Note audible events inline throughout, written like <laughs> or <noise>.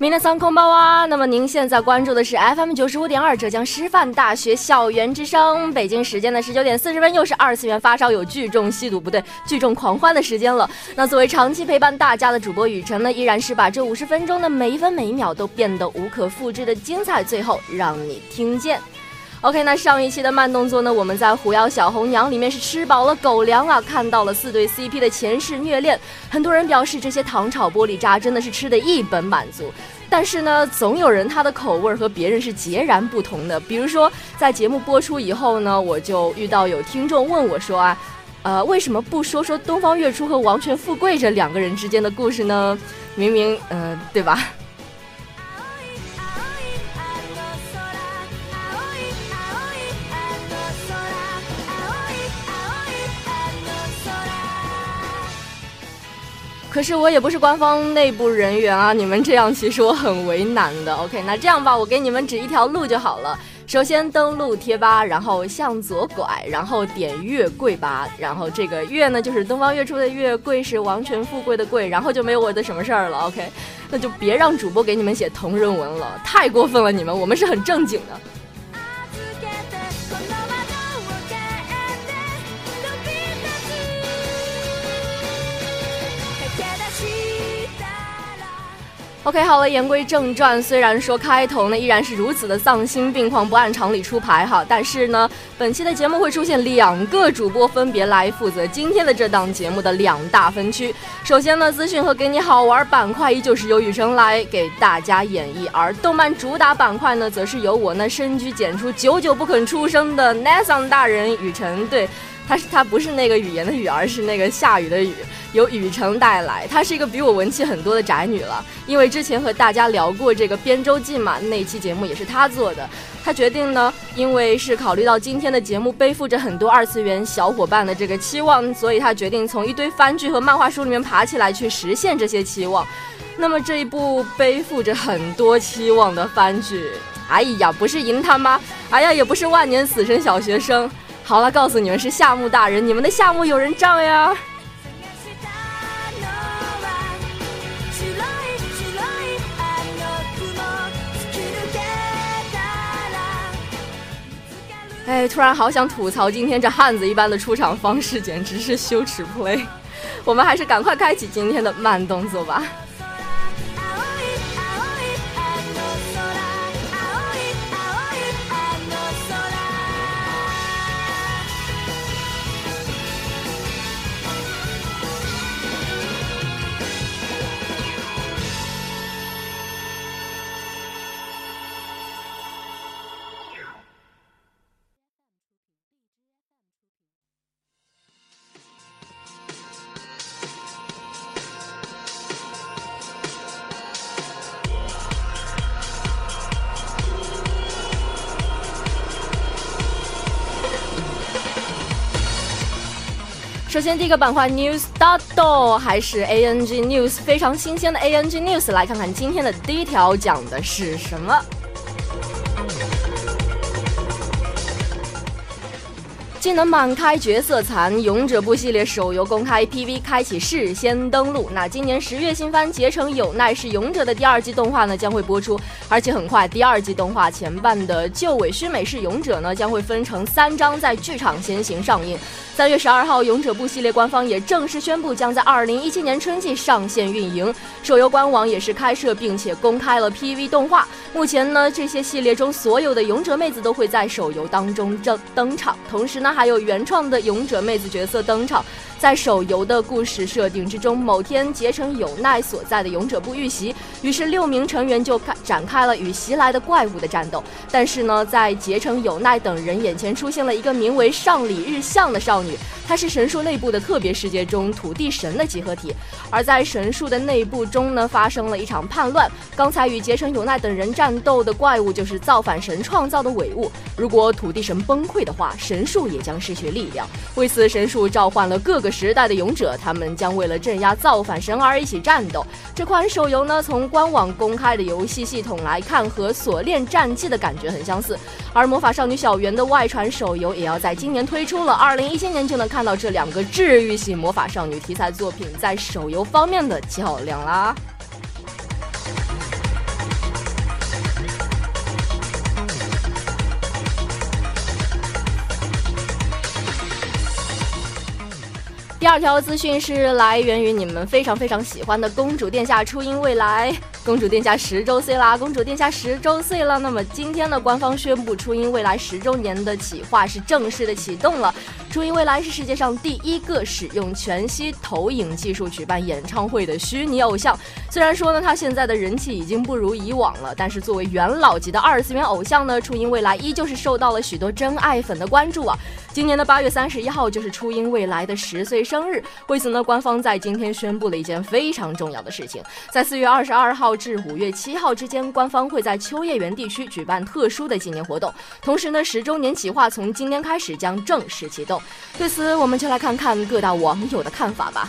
明天三空包啊！那么您现在关注的是 FM 九十五点二浙江师范大学校园之声，北京时间的十九点四十分，又是二次元发烧友聚众吸毒不对，聚众狂欢的时间了。那作为长期陪伴大家的主播雨辰呢，依然是把这五十分钟的每一分每一秒都变得无可复制的精彩，最后让你听见。OK，那上一期的慢动作呢，我们在《狐妖小红娘》里面是吃饱了狗粮啊，看到了四对 CP 的前世虐恋，很多人表示这些糖炒玻璃渣真的是吃的一本满足。但是呢，总有人他的口味和别人是截然不同的。比如说，在节目播出以后呢，我就遇到有听众问我说啊，呃，为什么不说说东方月初和王权富贵这两个人之间的故事呢？明明，嗯、对吧？可是我也不是官方内部人员啊，你们这样其实我很为难的。OK，那这样吧，我给你们指一条路就好了。首先登录贴吧，然后向左拐，然后点月桂吧，然后这个月呢就是东方月初的月，桂是王权富贵的贵，然后就没有我的什么事儿了。OK，那就别让主播给你们写同人文了，太过分了，你们，我们是很正经的。OK，好了，言归正传。虽然说开头呢依然是如此的丧心病狂，不按常理出牌哈，但是呢，本期的节目会出现两个主播分别来负责今天的这档节目的两大分区。首先呢，资讯和给你好玩板块依旧是由雨辰来给大家演绎，而动漫主打板块呢，则是由我那深居简出、久久不肯出声的 Nathan 大人雨辰对。他是他不是那个语言的语，而是那个下雨的雨，由雨城带来。她是一个比我文气很多的宅女了，因为之前和大家聊过这个编周记嘛，那期节目也是她做的。她决定呢，因为是考虑到今天的节目背负着很多二次元小伙伴的这个期望，所以她决定从一堆番剧和漫画书里面爬起来去实现这些期望。那么这一部背负着很多期望的番剧，哎呀，不是银他妈，哎呀，也不是万年死神小学生。好了，告诉你们是夏目大人，你们的夏目友人帐呀。探したのは白い白いあの雲突き抜けたら見つかる哎，突然好想吐槽今天这汉子一般的出场方式，简直是羞耻 play。我们还是赶快开启今天的慢动作吧。 首先，第一个板块 News Dot 还是 ANG News 非常新鲜的 ANG News，来看看今天的第一条讲的是什么。技能满开，角色残，勇者部系列手游公开 PV 开启事先登录。那今年十月新番《结成有奈》是勇者的第二季动画呢，将会播出，而且很快第二季动画前半的旧尾须美式勇者呢，将会分成三章在剧场先行上映。三月十二号，勇者部系列官方也正式宣布，将在二零一七年春季上线运营。手游官网也是开设并且公开了 PV 动画。目前呢，这些系列中所有的勇者妹子都会在手游当中登登场，同时呢，还有原创的勇者妹子角色登场。在手游的故事设定之中，某天结成有奈所在的勇者部遇袭，于是六名成员就开展开了与袭来的怪物的战斗。但是呢，在结成有奈等人眼前出现了一个名为上里日向的少女，它是神树内部的特别世界中土地神的集合体。而在神树的内部中呢，发生了一场叛乱。刚才与结成有奈等人战斗的怪物就是造反神创造的伪物。如果土地神崩溃的话，神树也将失去力量。为此，神树召唤了各个。时代的勇者，他们将为了镇压造反神而一起战斗。这款手游呢，从官网公开的游戏系统来看，和《锁链战记》的感觉很相似。而魔法少女小圆的外传手游也要在今年推出了，二零一七年就能看到这两个治愈系魔法少女题材作品在手游方面的较量啦。第二条资讯是来源于你们非常非常喜欢的公主殿下初音未来。公主殿下十周岁啦！公主殿下十周岁了。那么今天呢，官方宣布初音未来十周年的企划是正式的启动了。初音未来是世界上第一个使用全息投影技术举办演唱会的虚拟偶像。虽然说呢，他现在的人气已经不如以往了，但是作为元老级的二次元偶像呢，初音未来依旧是受到了许多真爱粉的关注啊。今年的八月三十一号就是初音未来的十岁生日，为此呢，官方在今天宣布了一件非常重要的事情，在四月二十二号。至五月七号之间，官方会在秋叶原地区举办特殊的纪念活动。同时呢，十周年企划从今天开始将正式启动。对此，我们就来看看各大网友的看法吧。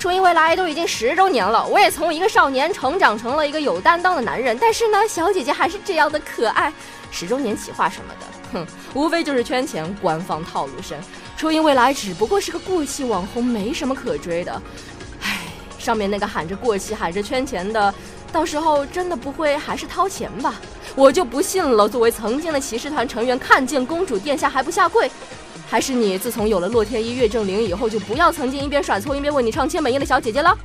初音未来都已经十周年了，我也从一个少年成长成了一个有担当的男人。但是呢，小姐姐还是这样的可爱。十周年企划什么的，哼，无非就是圈钱，官方套路深。初音未来只不过是个过气网红，没什么可追的。唉，上面那个喊着过气、喊着圈钱的。到时候真的不会还是掏钱吧？我就不信了。作为曾经的骑士团成员，看见公主殿下还不下跪？还是你自从有了洛天依岳正灵以后，就不要曾经一边甩葱一边为你唱千本樱的小姐姐了？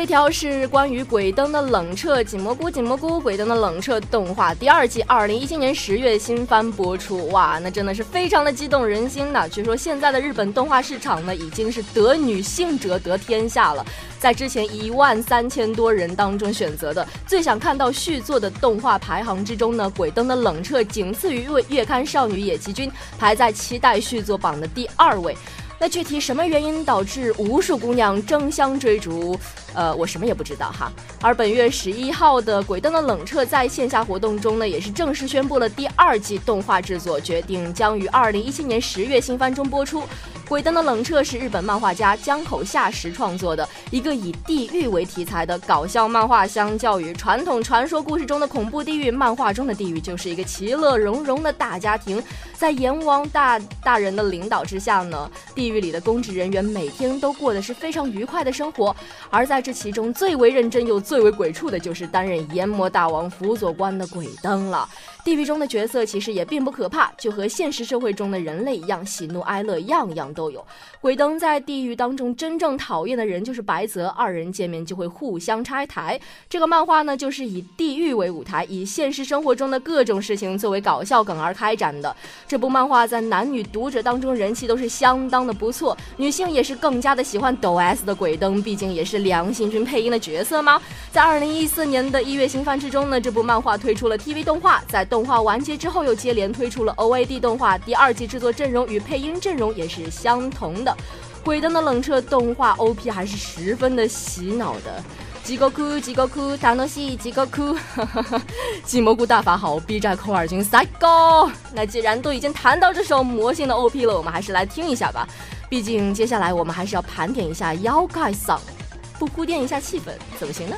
一条是关于鬼灯的冷彻，紧蘑菇紧蘑菇，鬼灯的冷彻动画第二季，二零一七年十月新番播出，哇，那真的是非常的激动人心的。据说现在的日本动画市场呢，已经是得女性者得天下了。在之前一万三千多人当中选择的最想看到续作的动画排行之中呢，鬼灯的冷彻仅次于月月刊少女野崎君，排在期待续作榜的第二位。那具体什么原因导致无数姑娘争相追逐？呃，我什么也不知道哈。而本月十一号的《鬼灯的冷彻》在线下活动中呢，也是正式宣布了第二季动画制作，决定将于二零一七年十月新番中播出。《鬼灯的冷彻》是日本漫画家江口夏实创作的一个以地狱为题材的搞笑漫画。相较于传统传说故事中的恐怖地狱，漫画中的地狱就是一个其乐融融的大家庭。在阎王大大人的领导之下呢，地狱里的公职人员每天都过的是非常愉快的生活。而在这其中最为认真又最为鬼畜的，就是担任阎魔大王辅佐官的鬼灯了。地狱中的角色其实也并不可怕，就和现实社会中的人类一样，喜怒哀乐样样都有。鬼灯在地狱当中真正讨厌的人就是白泽，二人见面就会互相拆台。这个漫画呢，就是以地狱为舞台，以现实生活中的各种事情作为搞笑梗而开展的。这部漫画在男女读者当中人气都是相当的不错，女性也是更加的喜欢抖 S 的鬼灯，毕竟也是良心君配音的角色吗？在二零一四年的一月新番之中呢，这部漫画推出了 TV 动画，在。动画完结之后，又接连推出了 OAD 动画，第二季制作阵容与配音阵容也是相相同的。鬼灯的冷彻动画 OP 还是十分的洗脑的。几个哭，几个哭，大诺西，几个哭，金蘑菇大法好，B 站扣二军赛高。那既然都已经谈到这首魔性的 OP 了，我们还是来听一下吧。毕竟接下来我们还是要盘点一下妖怪嗓，不铺垫一下气氛怎么行呢？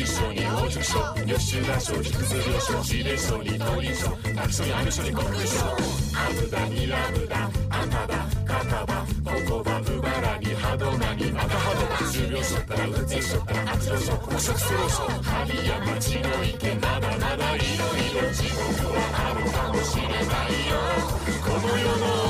一緒に青熟書優秀な小熟するよ小事で書に農林書学書に網書にしょあぶだにラブダアナだかタばここバぶばらにはどなにまたハドバ十秒ょったらうつょったら悪書書公職するは針や町のいけまだまだいろいろ地獄はあるかもしれないよ。この世の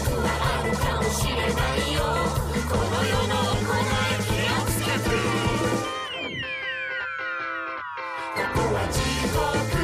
ここは地獄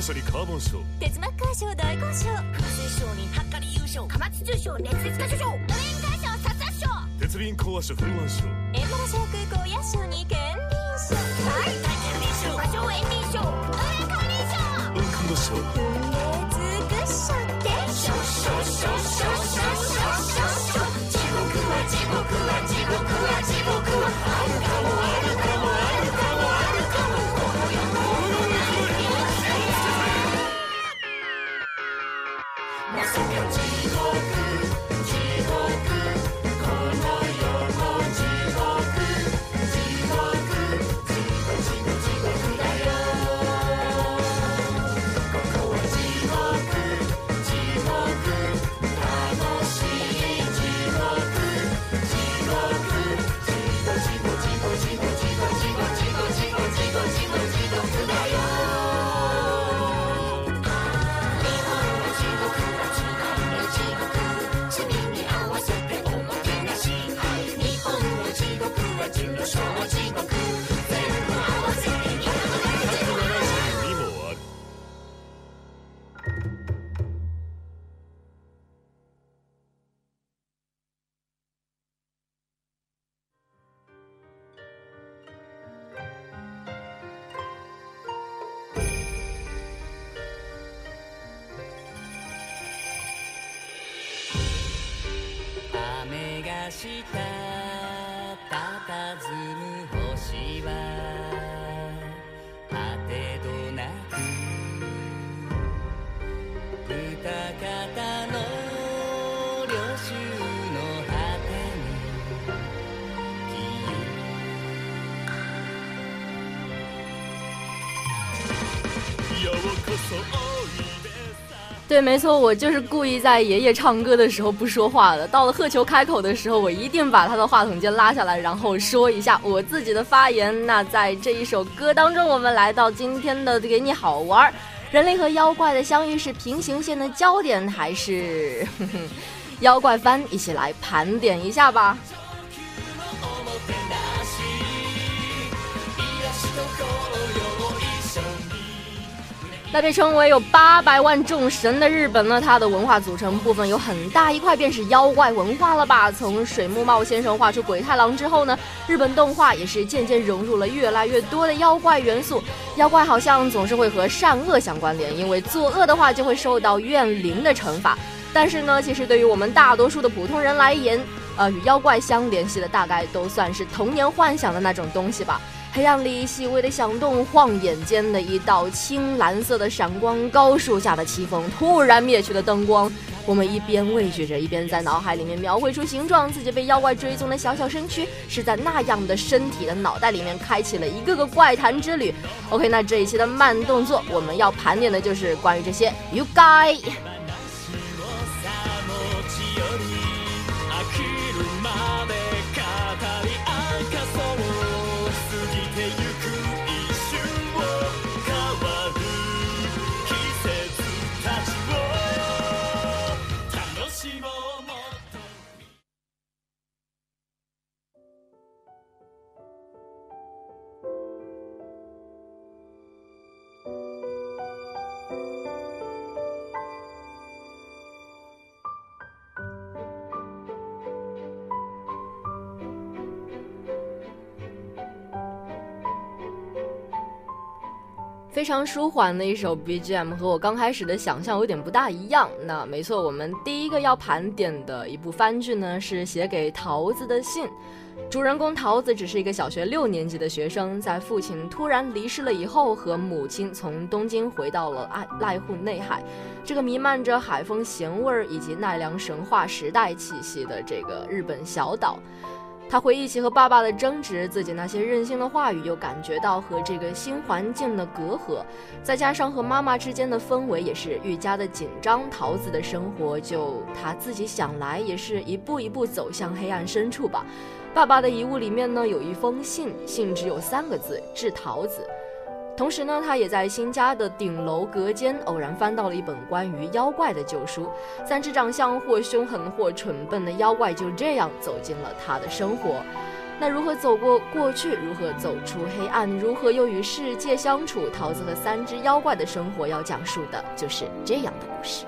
まさにカーボン賞鉄幕会賞大勲賞風水賞にハッカリ優勝貨物通賞熱烈な所賞。ドレンカー賞殺殺賞鉄輪講和賞風腕賞エンバラ賞空港野賞に県民賞。はい。大県民賞場所園民賞ドレンカー賞。運感度賞。した对，没错，我就是故意在爷爷唱歌的时候不说话的。到了贺球开口的时候，我一定把他的话筒键拉下来，然后说一下我自己的发言。那在这一首歌当中，我们来到今天的给你好玩儿，人类和妖怪的相遇是平行线的焦点，还是哼 <laughs> 哼妖怪番？一起来盘点一下吧。那被称为有八百万众神的日本呢，它的文化组成部分有很大一块便是妖怪文化了吧？从水木茂先生画出鬼太郎之后呢，日本动画也是渐渐融入了越来越多的妖怪元素。妖怪好像总是会和善恶相关联，因为作恶的话就会受到怨灵的惩罚。但是呢，其实对于我们大多数的普通人来言，呃，与妖怪相联系的大概都算是童年幻想的那种东西吧。黑暗里细微的响动，晃眼间的一道青蓝色的闪光，高树下的凄风，突然灭去了灯光。我们一边畏惧着，一边在脑海里面描绘出形状，自己被妖怪追踪的小小身躯，是在那样的身体的脑袋里面开启了一个个怪谈之旅。OK，那这一期的慢动作，我们要盘点的就是关于这些 You guy。非常舒缓的一首 BGM，和我刚开始的想象有点不大一样。那没错，我们第一个要盘点的一部番剧呢，是写给桃子的信。主人公桃子只是一个小学六年级的学生，在父亲突然离世了以后，和母亲从东京回到了爱濑户内海，这个弥漫着海风咸味儿以及奈良神话时代气息的这个日本小岛。他回忆起和爸爸的争执，自己那些任性的话语，又感觉到和这个新环境的隔阂，再加上和妈妈之间的氛围也是愈加的紧张，桃子的生活就他自己想来，也是一步一步走向黑暗深处吧。爸爸的遗物里面呢，有一封信，信只有三个字：致桃子。同时呢，他也在新家的顶楼隔间偶然翻到了一本关于妖怪的旧书，三只长相或凶狠或蠢笨的妖怪就这样走进了他的生活。那如何走过过去，如何走出黑暗，如何又与世界相处？桃子和三只妖怪的生活要讲述的就是这样的故事。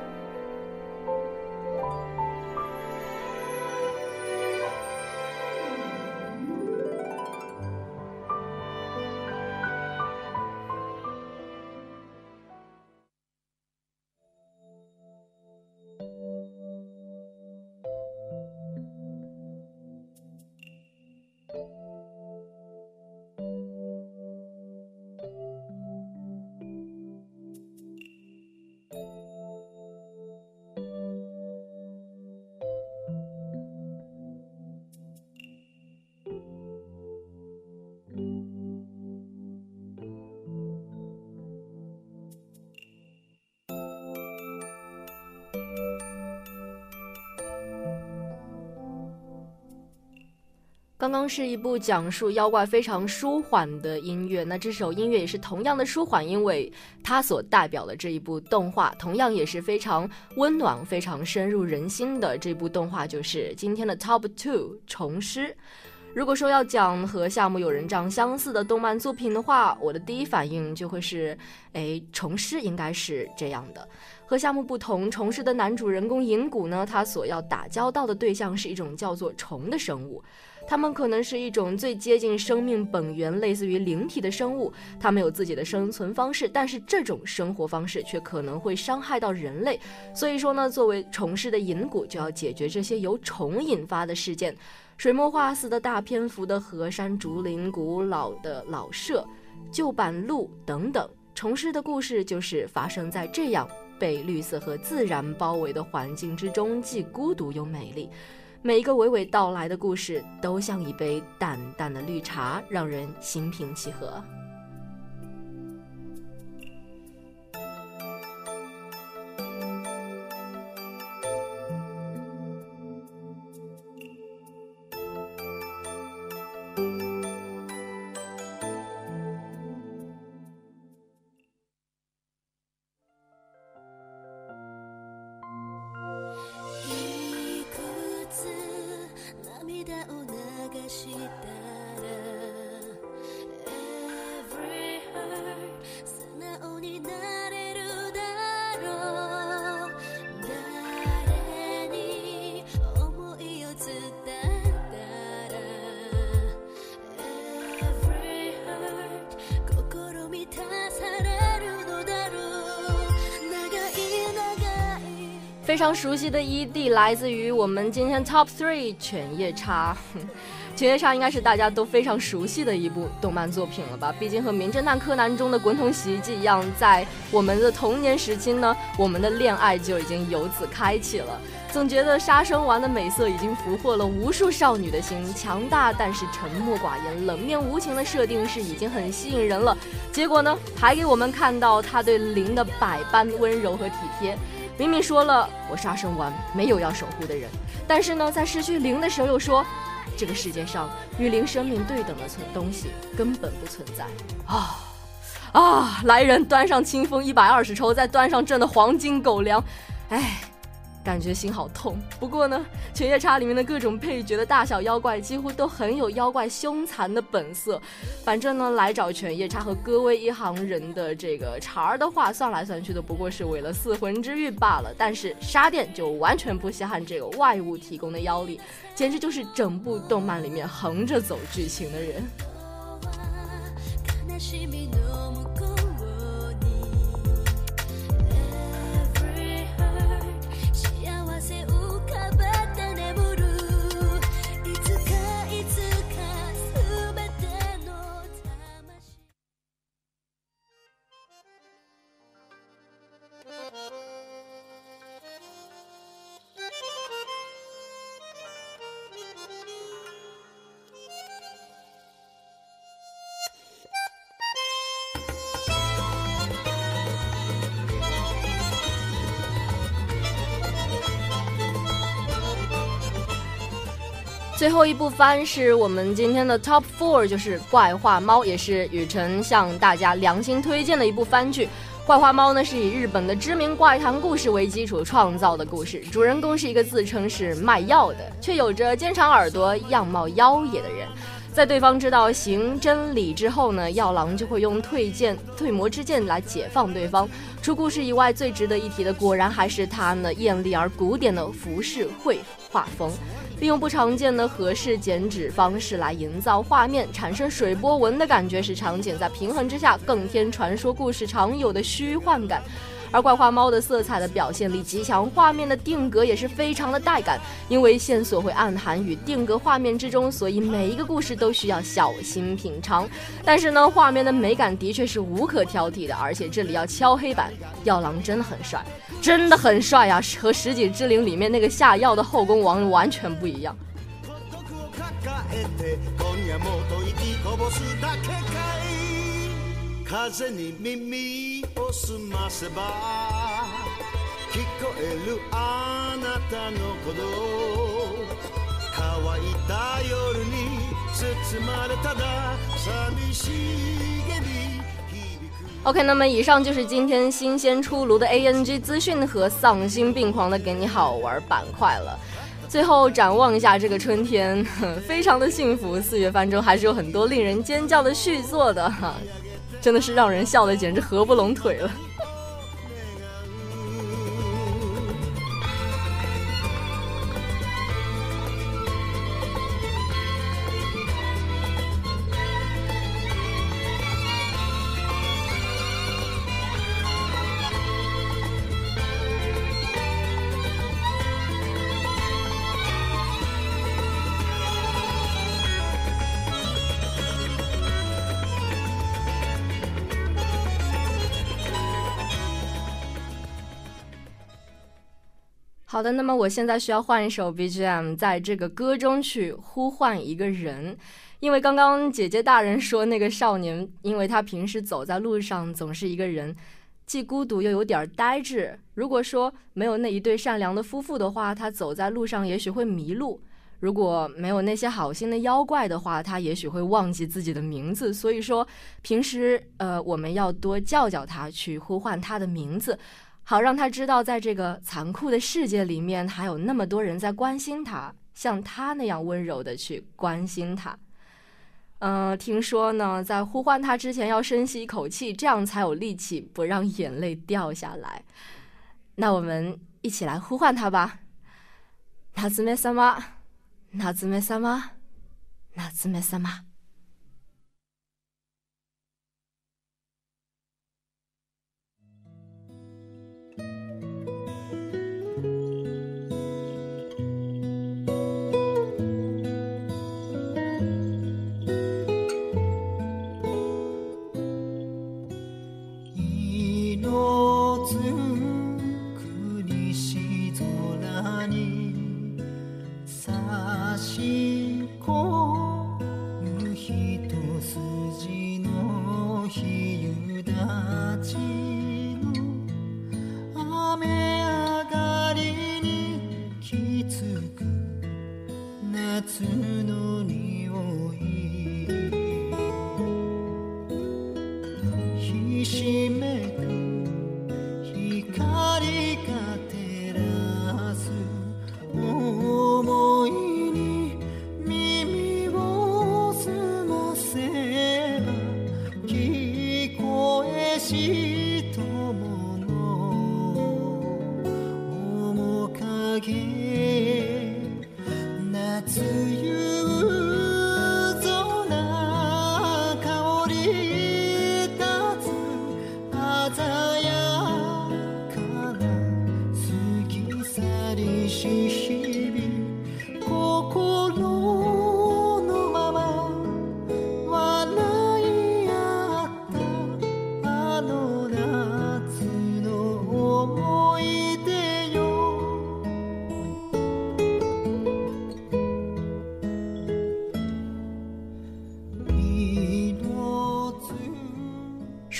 刚刚是一部讲述妖怪非常舒缓的音乐，那这首音乐也是同样的舒缓，因为它所代表的这一部动画同样也是非常温暖、非常深入人心的。这部动画就是今天的 Top Two《虫师》。如果说要讲和夏目友人帐相似的动漫作品的话，我的第一反应就会是，哎，虫师应该是这样的。和夏目不同，虫师的男主人公银谷呢，他所要打交道的对象是一种叫做虫的生物。它们可能是一种最接近生命本源、类似于灵体的生物，它们有自己的生存方式，但是这种生活方式却可能会伤害到人类。所以说呢，作为虫师的银谷，就要解决这些由虫引发的事件。水墨画似的大篇幅的河山、竹林、古老的老舍、旧板路等等，虫师的故事就是发生在这样被绿色和自然包围的环境之中，既孤独又美丽。每一个娓娓道来的故事，都像一杯淡淡的绿茶，让人心平气和。熟悉的 ED 来自于我们今天 Top Three《犬夜叉》。<laughs> 犬夜叉应该是大家都非常熟悉的一部动漫作品了吧？毕竟和《名侦探柯南》中的滚筒洗衣机一样，在我们的童年时期呢，我们的恋爱就已经由此开启了。总觉得杀生丸的美色已经俘获了无数少女的心，强大但是沉默寡言、冷面无情的设定是已经很吸引人了。结果呢，还给我们看到他对灵的百般温柔和体贴。明明说了我杀生丸没有要守护的人，但是呢，在失去灵的时候又说，这个世界上与灵生命对等的存东西根本不存在啊啊！来人，端上清风一百二十抽，再端上朕的黄金狗粮，哎。感觉心好痛。不过呢，《犬夜叉》里面的各种配角的大小妖怪几乎都很有妖怪凶残的本色。反正呢，来找犬夜叉和歌威一行人的这个茬儿的话，算来算去都不过是为了四魂之玉罢了。但是沙店就完全不稀罕这个外物提供的妖力，简直就是整部动漫里面横着走剧情的人。后一部番是我们今天的 Top Four，就是《怪画猫》，也是雨辰向大家良心推荐的一部番剧。《怪画猫》呢是以日本的知名怪谈故事为基础创造的故事，主人公是一个自称是卖药的，却有着尖长耳朵、样貌妖冶的人。在对方知道行真理之后呢，药郎就会用退剑、退魔之剑来解放对方。除故事以外，最值得一提的，果然还是他呢艳丽而古典的浮世绘画风，利用不常见的合适剪纸方式来营造画面，产生水波纹的感觉，使场景在平衡之下更添传说故事常有的虚幻感。而怪画猫的色彩的表现力极强，画面的定格也是非常的带感。因为线索会暗含于定格画面之中，所以每一个故事都需要小心品尝。但是呢，画面的美感的确是无可挑剔的，而且这里要敲黑板，药郎真的很帅，真的很帅啊，和《十几之灵》里面那个下药的后宫王完全不一样。風に耳を澄ませば聞こえるあなたの鼓動乾いた夜に包まれただ寂しげに響く OK，那么以上就是今天新鲜出炉的 ANG 资讯和丧心病狂的给你好玩板块了。最后展望一下这个春天，<laughs> 非常的幸福。四月番中还是有很多令人尖叫的续作的哈， 真的是让人笑的简直合不拢腿了。好的，那么我现在需要换一首 BGM，在这个歌中去呼唤一个人，因为刚刚姐姐大人说那个少年，因为他平时走在路上总是一个人，既孤独又有点呆滞。如果说没有那一对善良的夫妇的话，他走在路上也许会迷路；如果没有那些好心的妖怪的话，他也许会忘记自己的名字。所以说，平时呃，我们要多叫叫他，去呼唤他的名字。好让他知道，在这个残酷的世界里面，还有那么多人在关心他，像他那样温柔的去关心他。嗯，听说呢，在呼唤他之前要深吸一口气，这样才有力气不让眼泪掉下来。那我们一起来呼唤他吧。夏目さま，夏目さま，夏目さ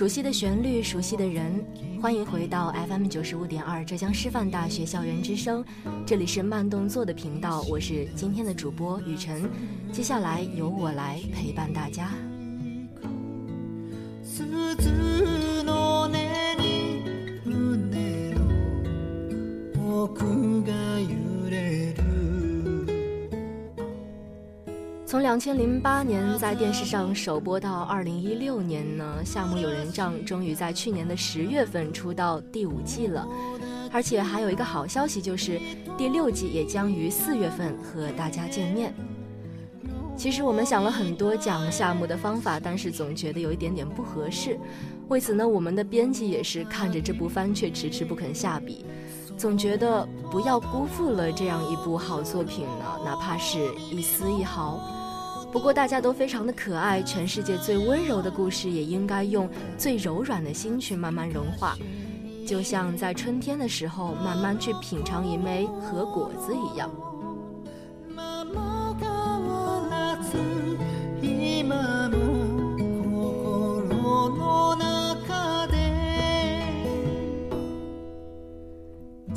熟悉的旋律，熟悉的人，欢迎回到 FM 九十五点二浙江师范大学校园之声，这里是慢动作的频道，我是今天的主播雨晨，接下来由我来陪伴大家。两千零八年在电视上首播到二零一六年呢，《夏目友人帐》终于在去年的十月份出到第五季了，而且还有一个好消息，就是第六季也将于四月份和大家见面。其实我们想了很多讲夏目的方法，但是总觉得有一点点不合适。为此呢，我们的编辑也是看着这部番却迟迟不肯下笔，总觉得不要辜负了这样一部好作品呢，哪怕是一丝一毫。不过大家都非常的可爱，全世界最温柔的故事也应该用最柔软的心去慢慢融化，就像在春天的时候慢慢去品尝一枚核果子一样。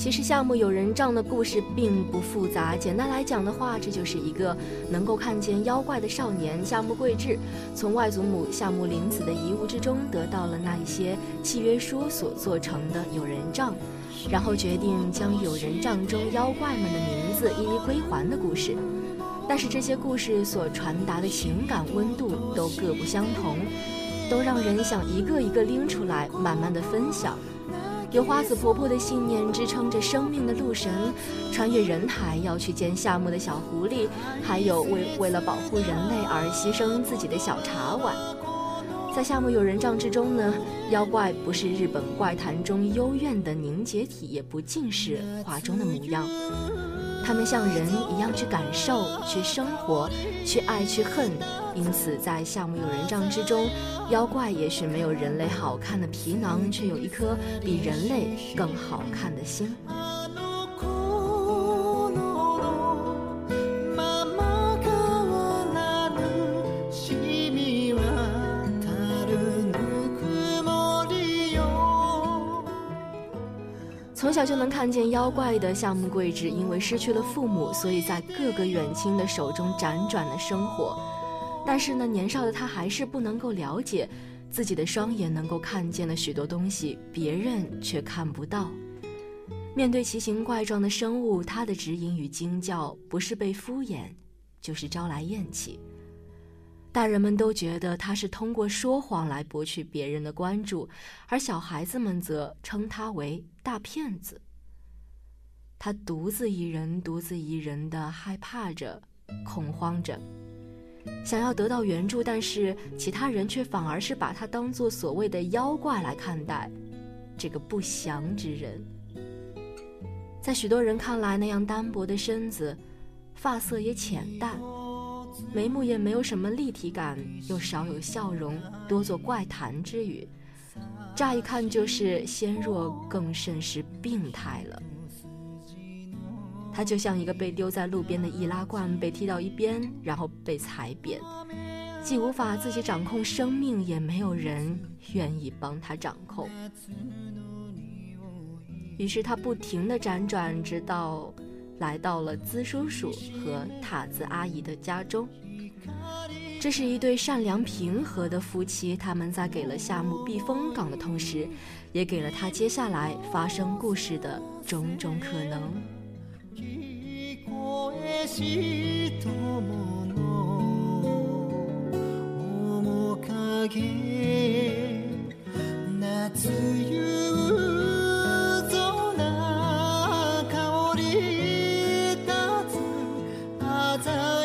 其实夏目友人帐的故事并不复杂，简单来讲的话，这就是一个能够看见妖怪的少年夏目贵志，从外祖母夏目林子的遗物之中得到了那一些契约书所做成的友人帐，然后决定将友人帐中妖怪们的名字一一归还的故事。但是这些故事所传达的情感温度都各不相同，都让人想一个一个拎出来，慢慢的分享。有花子婆婆的信念支撑着生命的鹿神，穿越人海要去见夏目的小狐狸，还有为为了保护人类而牺牲自己的小茶碗。在夏目友人帐之中呢，妖怪不是日本怪谈中幽怨的凝结体，也不尽是画中的模样。他们像人一样去感受、去生活、去爱、去恨。因此，在夏目友人帐之中，妖怪也许没有人类好看的皮囊，却有一颗比人类更好看的心。小就能看见妖怪的夏目贵志，因为失去了父母，所以在各个远亲的手中辗转的生活。但是呢，年少的他还是不能够了解，自己的双眼能够看见的许多东西，别人却看不到。面对奇形怪状的生物，他的指引与惊叫，不是被敷衍，就是招来厌弃。大人们都觉得他是通过说谎来博取别人的关注，而小孩子们则称他为大骗子。他独自一人，独自一人的害怕着，恐慌着，想要得到援助，但是其他人却反而是把他当做所谓的妖怪来看待，这个不祥之人。在许多人看来，那样单薄的身子，发色也浅淡。眉目也没有什么立体感，又少有笑容，多做怪谈之语，乍一看就是纤弱，更甚是病态了。他就像一个被丢在路边的易拉罐，被踢到一边，然后被踩扁，既无法自己掌控生命，也没有人愿意帮他掌控。于是他不停地辗转，直到。来到了资叔叔和塔子阿姨的家中。这是一对善良平和的夫妻，他们在给了夏目避风港的同时，也给了他接下来发生故事的种种可能。到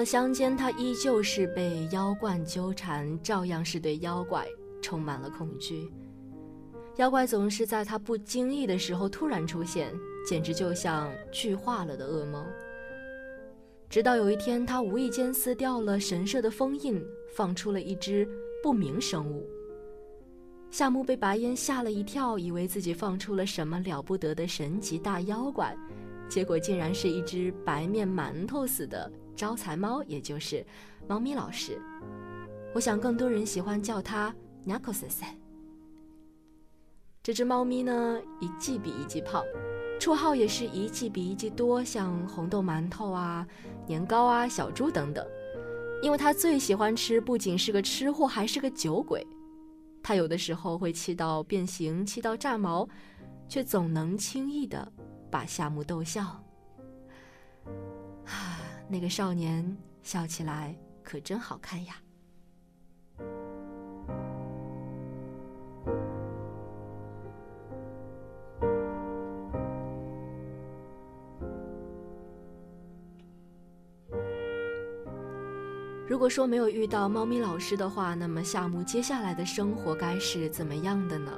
了乡间，他依旧是被妖怪纠缠，照样是对妖怪充满了恐惧。妖怪总是在他不经意的时候突然出现，简直就像具化了的噩梦。直到有一天，他无意间撕掉了神社的封印，放出了一只不明生物。夏目被白烟吓了一跳，以为自己放出了什么了不得的神级大妖怪，结果竟然是一只白面馒头似的。招财猫，也就是猫咪老师，我想更多人喜欢叫它 Nako 先生。这只猫咪呢，一季比一季胖，绰号也是一季比一季多，像红豆馒头啊、年糕啊、小猪等等。因为它最喜欢吃，不仅是个吃货，还是个酒鬼。它有的时候会气到变形，气到炸毛，却总能轻易的把夏目逗笑。啊。那个少年笑起来可真好看呀！如果说没有遇到猫咪老师的话，那么夏目接下来的生活该是怎么样的呢？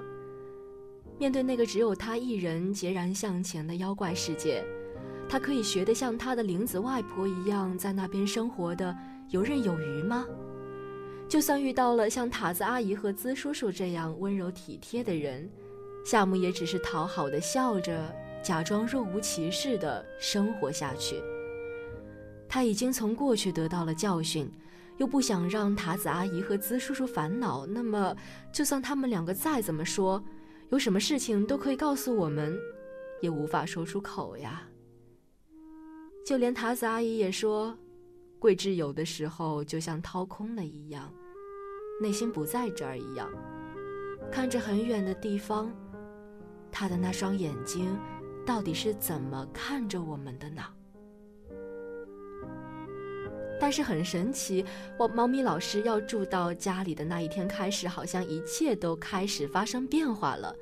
面对那个只有他一人孑然向前的妖怪世界。他可以学得像他的玲子外婆一样，在那边生活的游刃有余吗？就算遇到了像塔子阿姨和资叔叔这样温柔体贴的人，夏目也只是讨好的笑着，假装若无其事的生活下去。他已经从过去得到了教训，又不想让塔子阿姨和资叔叔烦恼，那么就算他们两个再怎么说，有什么事情都可以告诉我们，也无法说出口呀。就连塔子阿姨也说，桂枝有的时候就像掏空了一样，内心不在这儿一样，看着很远的地方，他的那双眼睛到底是怎么看着我们的呢？但是很神奇，我猫咪老师要住到家里的那一天开始，好像一切都开始发生变化了。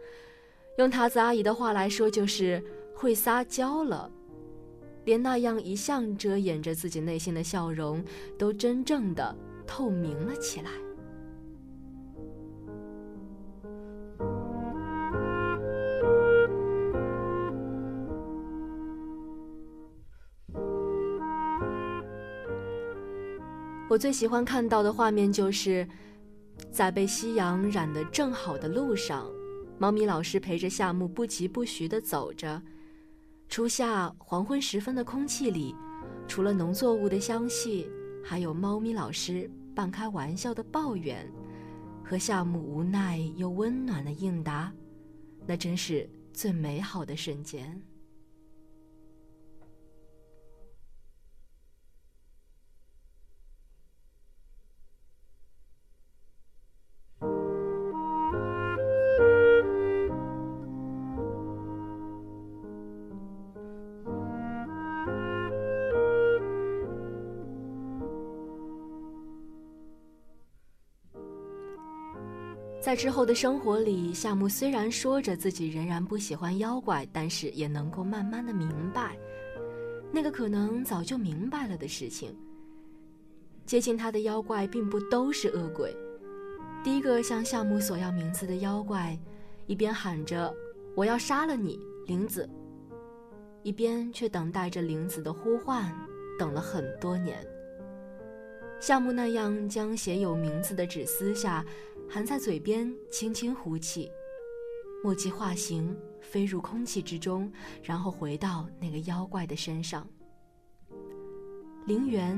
用塔子阿姨的话来说，就是会撒娇了，连那样一向遮掩着自己内心的笑容，都真正的透明了起来。我最喜欢看到的画面就是，在被夕阳染得正好的路上，猫咪老师陪着夏木不疾不徐地走着。初夏黄昏时分的空气里，除了农作物的香气，还有猫咪老师半开玩笑的抱怨，和夏木无奈又温暖的应答，那真是最美好的瞬间。在之后的生活里，夏木虽然说着自己仍然不喜欢妖怪，但是也能够慢慢的明白，那个可能早就明白了的事情。接近他的妖怪并不都是恶鬼。第一个向夏木索要名字的妖怪，一边喊着“我要杀了你，玲子”，一边却等待着玲子的呼唤，等了很多年。夏木那样将写有名字的纸撕下。含在嘴边，轻轻呼气，墨迹化形，飞入空气之中，然后回到那个妖怪的身上。陵园，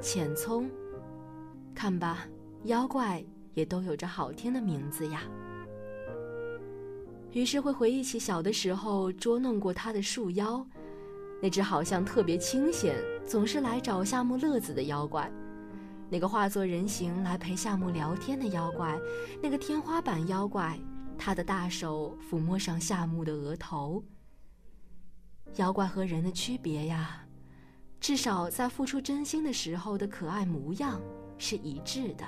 浅葱，看吧，妖怪也都有着好听的名字呀。于是会回忆起小的时候捉弄过他的树妖，那只好像特别清闲，总是来找夏目乐子的妖怪。那个化作人形来陪夏木聊天的妖怪，那个天花板妖怪，他的大手抚摸上夏木的额头。妖怪和人的区别呀，至少在付出真心的时候的可爱模样是一致的。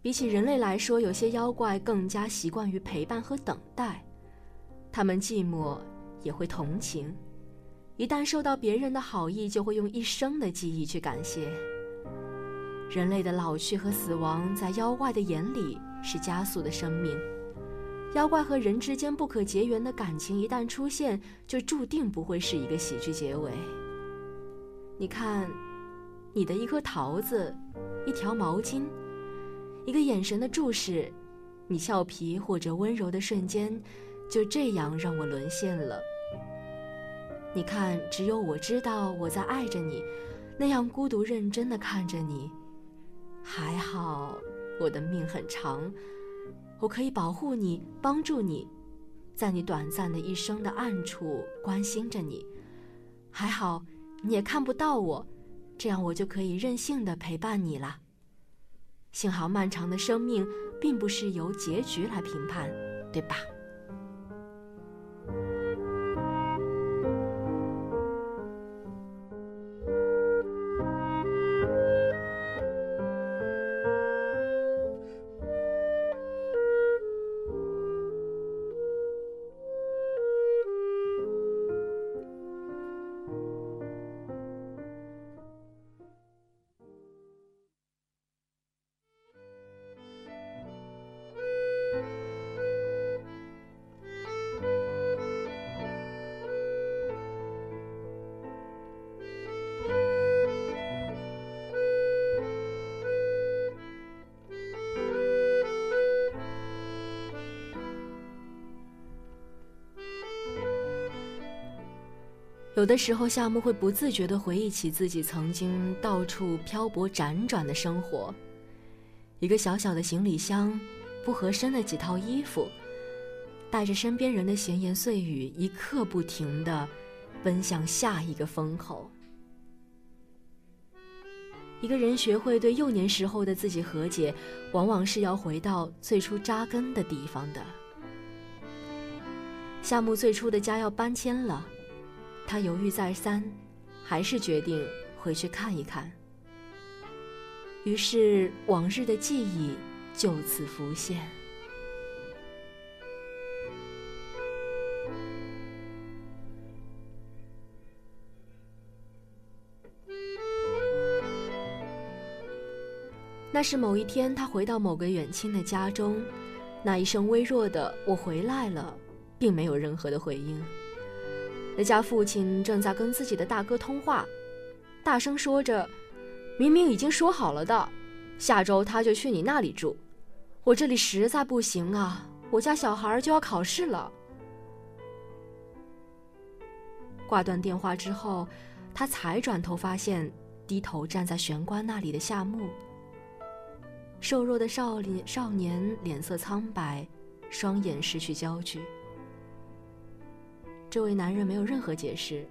比起人类来说，有些妖怪更加习惯于陪伴和等待，他们寂寞也会同情。一旦受到别人的好意，就会用一生的记忆去感谢。人类的老去和死亡，在妖怪的眼里是加速的生命。妖怪和人之间不可结缘的感情一旦出现，就注定不会是一个喜剧结尾。你看，你的一颗桃子，一条毛巾，一个眼神的注视，你俏皮或者温柔的瞬间，就这样让我沦陷了。你看，只有我知道我在爱着你，那样孤独认真的看着你。还好，我的命很长，我可以保护你，帮助你，在你短暂的一生的暗处关心着你。还好，你也看不到我，这样我就可以任性的陪伴你了。幸好，漫长的生命并不是由结局来评判，对吧？有的时候，夏木会不自觉地回忆起自己曾经到处漂泊辗转的生活，一个小小的行李箱，不合身的几套衣服，带着身边人的闲言碎语，一刻不停地奔向下一个风口。一个人学会对幼年时候的自己和解，往往是要回到最初扎根的地方的。夏木最初的家要搬迁了。他犹豫再三，还是决定回去看一看。于是，往日的记忆就此浮现。那是某一天，他回到某个远亲的家中，那一声微弱的“我回来了”，并没有任何的回应。那家父亲正在跟自己的大哥通话，大声说着：“明明已经说好了的，下周他就去你那里住。我这里实在不行啊，我家小孩就要考试了。”挂断电话之后，他才转头发现低头站在玄关那里的夏木。瘦弱的少年少年脸色苍白，双眼失去焦距。这位男人没有任何解释，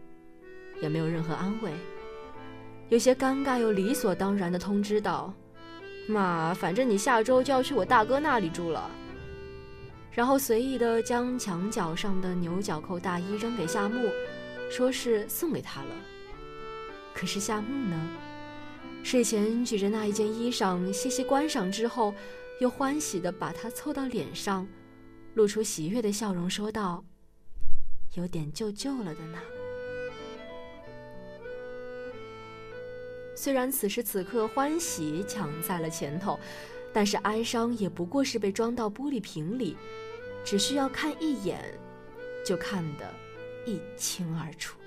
也没有任何安慰，有些尴尬又理所当然的通知道：“妈，反正你下周就要去我大哥那里住了。”然后随意的将墙角上的牛角扣大衣扔给夏木，说是送给他了。可是夏木呢？睡前举着那一件衣裳，细细观赏之后，又欢喜地把它凑到脸上，露出喜悦的笑容，说道：“有点旧旧了的呢。”虽然此时此刻欢喜抢在了前头，但是哀伤也不过是被装到玻璃瓶里，只需要看一眼，就看得一清二楚。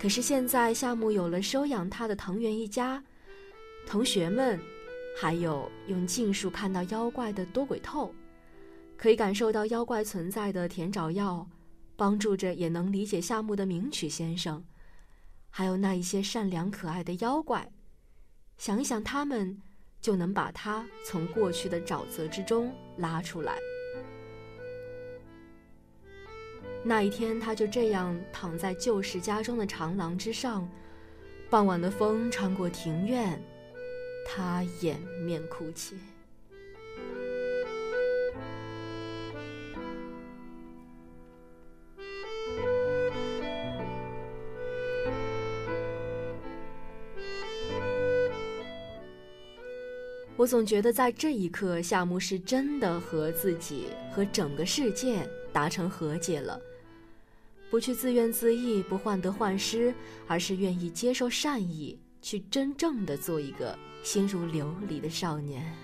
可是现在，夏木有了收养他的藤原一家，同学们，还有用禁术看到妖怪的多鬼透，可以感受到妖怪存在的田沼耀，帮助着也能理解夏目的明曲先生，还有那一些善良可爱的妖怪，想一想他们，就能把他从过去的沼泽之中拉出来。那一天，他就这样躺在旧时家中的长廊之上，傍晚的风穿过庭院，他掩面哭泣。我总觉得，在这一刻，夏目是真的和自己和整个世界达成和解了。不去自怨自艾，不患得患失，而是愿意接受善意，去真正的做一个心如琉璃的少年。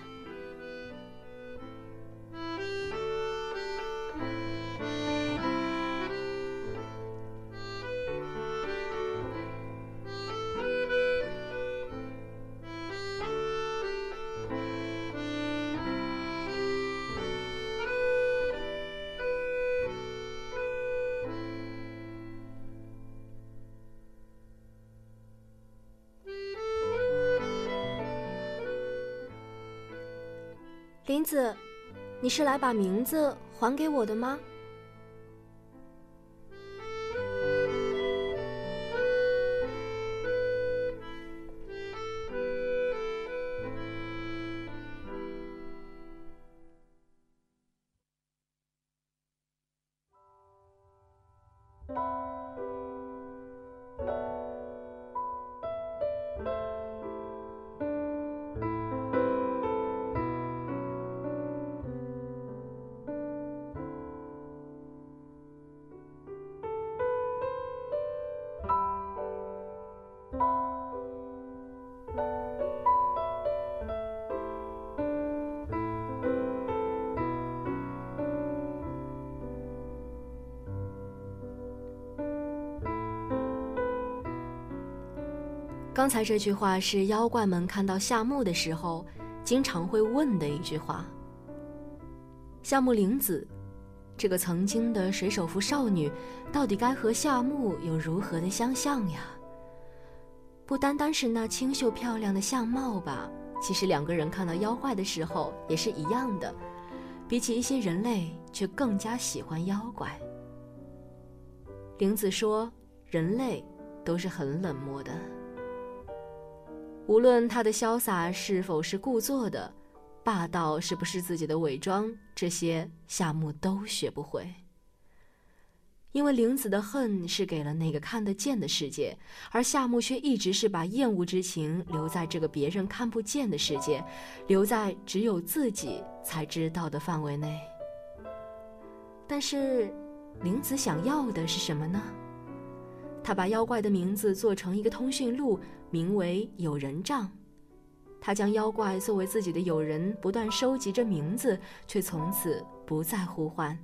你是来把名字还给我的吗？刚才这句话是妖怪们看到夏目的时候，经常会问的一句话。夏目玲子，这个曾经的水手服少女，到底该和夏目有如何的相像呀？不单单是那清秀漂亮的相貌吧，其实两个人看到妖怪的时候也是一样的，比起一些人类，却更加喜欢妖怪。玲子说：“人类都是很冷漠的。”无论他的潇洒是否是故作的，霸道是不是自己的伪装，这些夏目都学不会。因为玲子的恨是给了那个看得见的世界，而夏目却一直是把厌恶之情留在这个别人看不见的世界，留在只有自己才知道的范围内。但是，玲子想要的是什么呢？她把妖怪的名字做成一个通讯录，名为“有人帐”。他将妖怪作为自己的友人，不断收集着名字，却从此不再呼唤。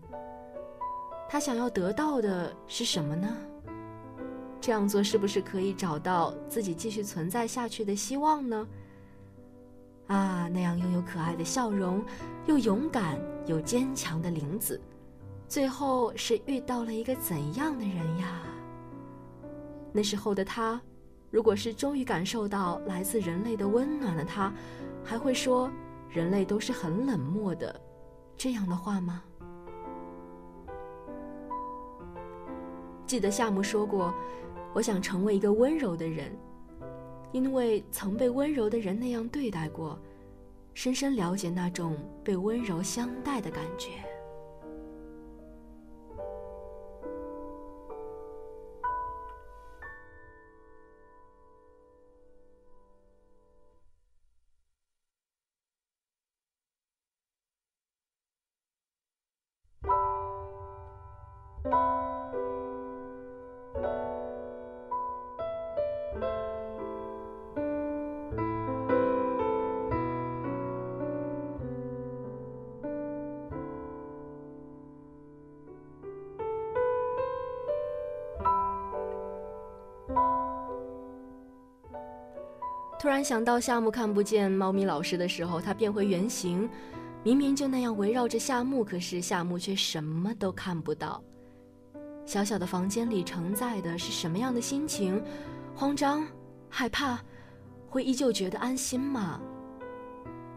他想要得到的是什么呢？这样做是不是可以找到自己继续存在下去的希望呢？啊，那样拥有可爱的笑容，又勇敢又坚强的玲子，最后是遇到了一个怎样的人呀？那时候的他，如果是终于感受到来自人类的温暖的他，还会说人类都是很冷漠的这样的话吗？记得夏目说过：“我想成为一个温柔的人，因为曾被温柔的人那样对待过，深深了解那种被温柔相待的感觉。”然想到夏目看不见猫咪老师的时候，他变回原形，明明就那样围绕着夏目，可是夏目却什么都看不到。小小的房间里承载的是什么样的心情？慌张、害怕，会依旧觉得安心吗？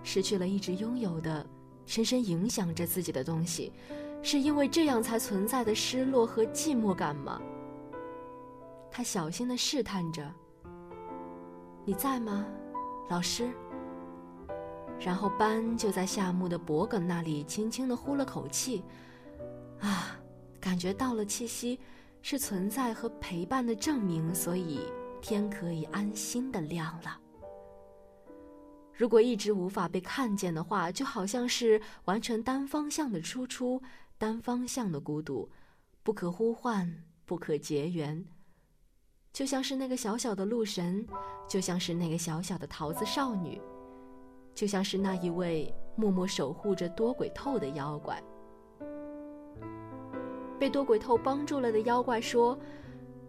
失去了一直拥有的，深深影响着自己的东西，是因为这样才存在的失落和寂寞感吗？他小心地试探着。你在吗，老师？然后斑就在夏木的脖梗那里轻轻地呼了口气，啊，感觉到了气息，是存在和陪伴的证明，所以天可以安心的亮了。如果一直无法被看见的话，就好像是完全单方向的输出，单方向的孤独，不可呼唤，不可结缘。就像是那个小小的鹿神，就像是那个小小的桃子少女，就像是那一位默默守护着多鬼透的妖怪。被多鬼透帮助了的妖怪说：“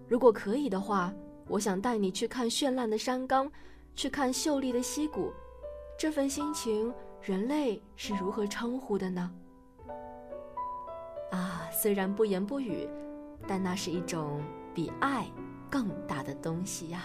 如果可以的话，我想带你去看绚烂的山冈，去看秀丽的溪谷。这份心情，人类是如何称呼的呢？”啊，虽然不言不语，但那是一种比爱。更大的东西呀。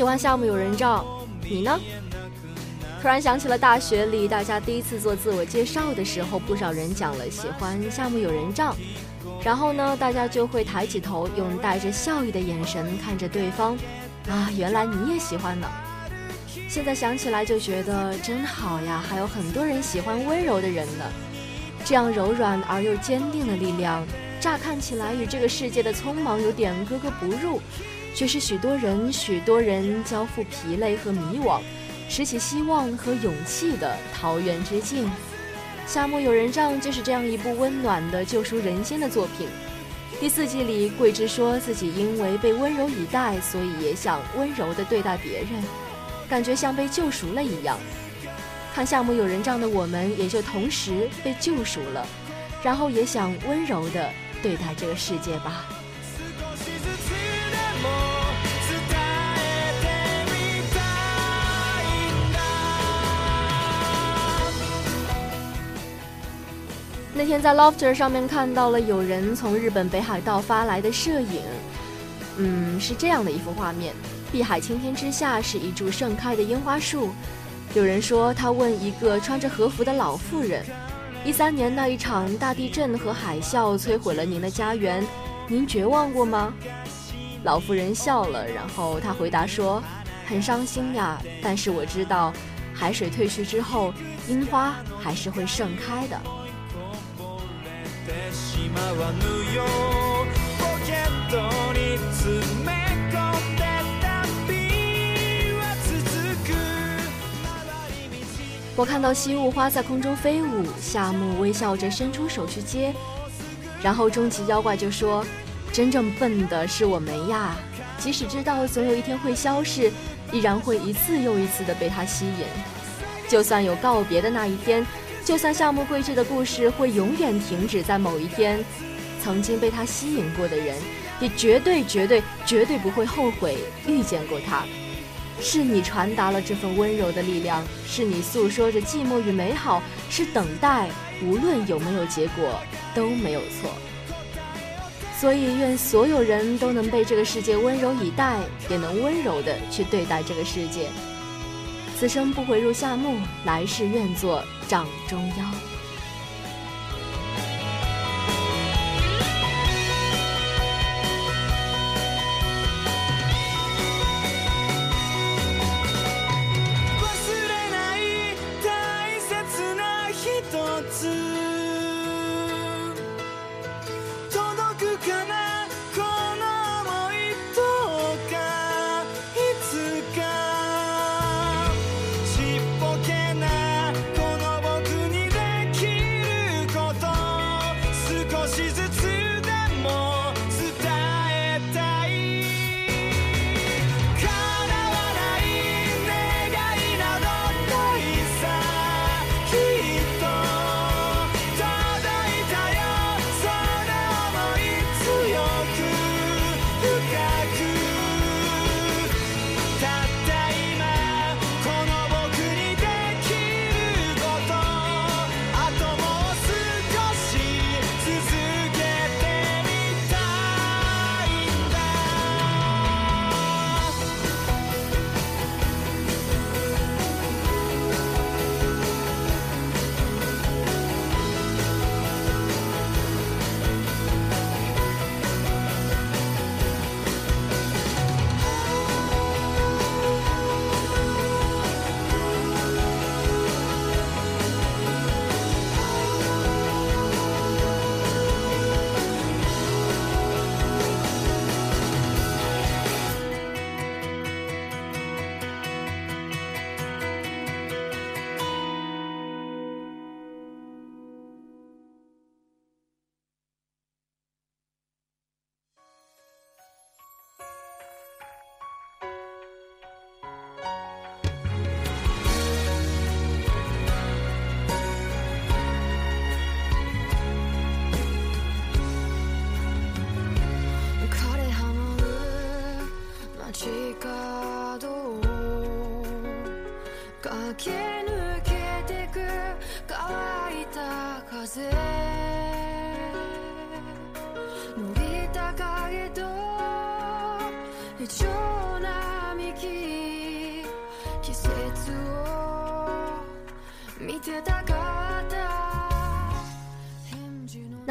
喜欢夏目友人帐，你呢？突然想起了大学里大家第一次做自我介绍的时候，不少人讲了喜欢夏目友人帐，然后呢，大家就会抬起头，用带着笑意的眼神看着对方。啊，原来你也喜欢呢！现在想起来就觉得真好呀，还有很多人喜欢温柔的人呢。这样柔软而又坚定的力量，乍看起来与这个世界的匆忙有点格格不入。却是许多人、许多人交付疲累和迷惘，拾起希望和勇气的桃源之境。夏目友人帐就是这样一部温暖的救赎人心的作品。第四季里，桂枝说自己因为被温柔以待，所以也想温柔地对待别人，感觉像被救赎了一样。看夏目友人帐的我们，也就同时被救赎了，然后也想温柔地对待这个世界吧。那天在 Lofter 上面看到了有人从日本北海道发来的摄影，嗯，是这样的一幅画面：碧海青天之下是一株盛开的樱花树。有人说，他问一个穿着和服的老妇人：“一三年那一场大地震和海啸摧毁了您的家园，您绝望过吗？”老妇人笑了，然后她回答说：“很伤心呀，但是我知道，海水退去之后，樱花还是会盛开的。”我看到西雾花在空中飞舞，夏目微笑着伸出手去接，然后终极妖怪就说：“真正笨的是我们呀，即使知道总有一天会消逝，依然会一次又一次的被它吸引。就算有告别的那一天，就算夏目贵志的故事会永远停止在某一天，曾经被他吸引过的人，也绝对绝对绝对不会后悔遇见过他。”是你传达了这份温柔的力量，是你诉说着寂寞与美好，是等待，无论有没有结果都没有错。所以，愿所有人都能被这个世界温柔以待，也能温柔的去对待这个世界。此生不悔入夏目，来世愿做掌中妖。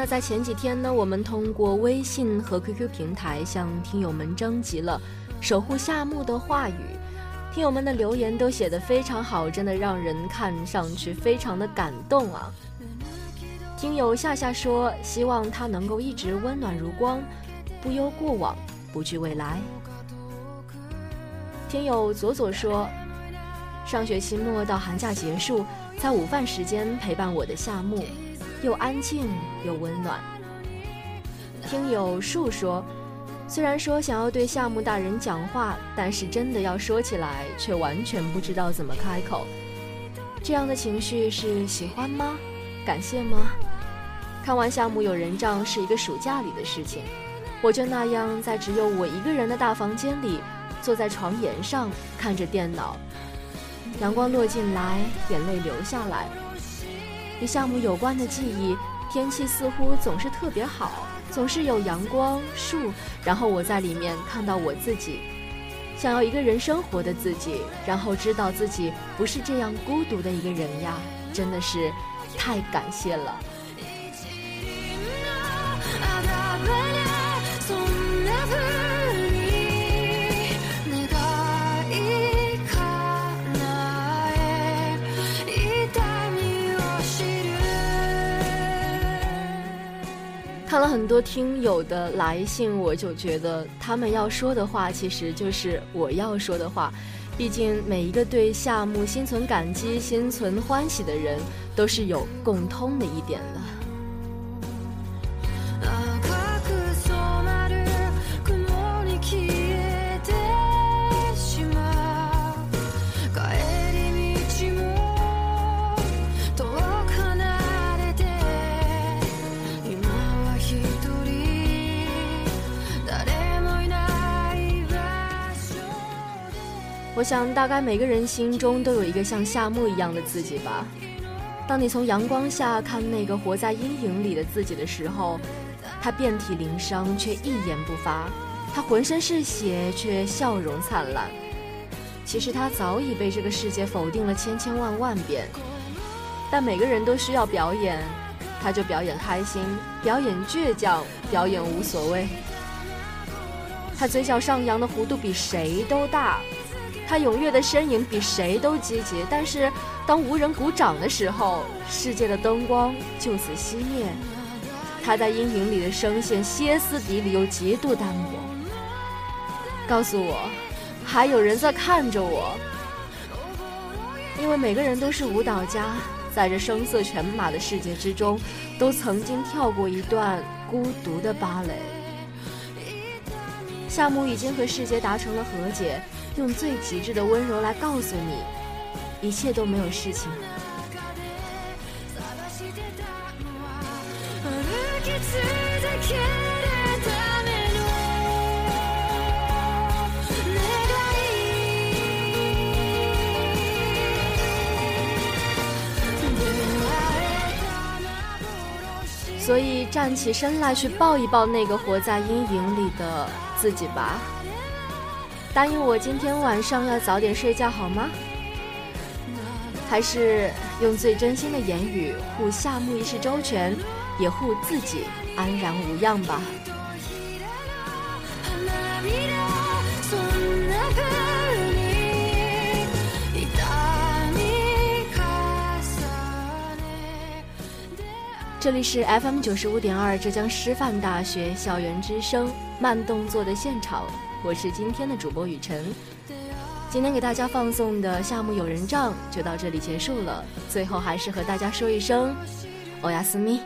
那在前几天呢，我们通过微信和 QQ 平台向听友们征集了守护夏目的话语，听友们的留言都写得非常好，真的让人看上去非常的感动啊。听友夏夏说，希望他能够一直温暖如光，不忧过往，不惧未来。听友左左说，上学期末到寒假结束。在午饭时间陪伴我的夏目，又安静又温暖。听友树说，虽然说想要对夏目大人讲话，但是真的要说起来，却完全不知道怎么开口。这样的情绪是喜欢吗？感谢吗？看完夏目友人帐是一个暑假里的事情，我就那样在只有我一个人的大房间里，坐在床沿上看着电脑，阳光落进来，眼泪流下来。与项目有关的记忆，天气似乎总是特别好，总是有阳光、树，然后我在里面看到我自己，想要一个人生活的自己，然后知道自己不是这样孤独的一个人呀，真的是太感谢了。看了很多听友的来信，我就觉得他们要说的话，其实就是我要说的话。毕竟每一个对夏目心存感激、心存欢喜的人，都是有共通的一点的。我想，大概每个人心中都有一个像夏目一样的自己吧。当你从阳光下看那个活在阴影里的自己的时候，他遍体鳞伤却一言不发，他浑身是血却笑容灿烂。其实他早已被这个世界否定了千千万万遍。但每个人都需要表演，他就表演开心，表演倔强，表演无所谓。他嘴角上扬的弧度比谁都大。他踊跃的身影比谁都积极，但是当无人鼓掌的时候，世界的灯光就此熄灭。他在阴影里的声线歇斯底里又极度单薄。告诉我，还有人在看着我，因为每个人都是舞蹈家，在这声色犬马的世界之中，都曾经跳过一段孤独的芭蕾。夏目已经和世界达成了和解。用最极致的温柔来告诉你，一切都没有事情。所以站起身来，去抱一抱那个活在阴影里的自己吧。答应我今天晚上要早点睡觉好吗？还是用最真心的言语护夏目一世周全，也护自己安然无恙吧。这里是 FM 九十五点二浙江师范大学校园之声慢动作的现场。我是今天的主播雨晨，今天给大家放送的夏目友人帐就到这里结束了。最后还是和大家说一声，欧亚斯密。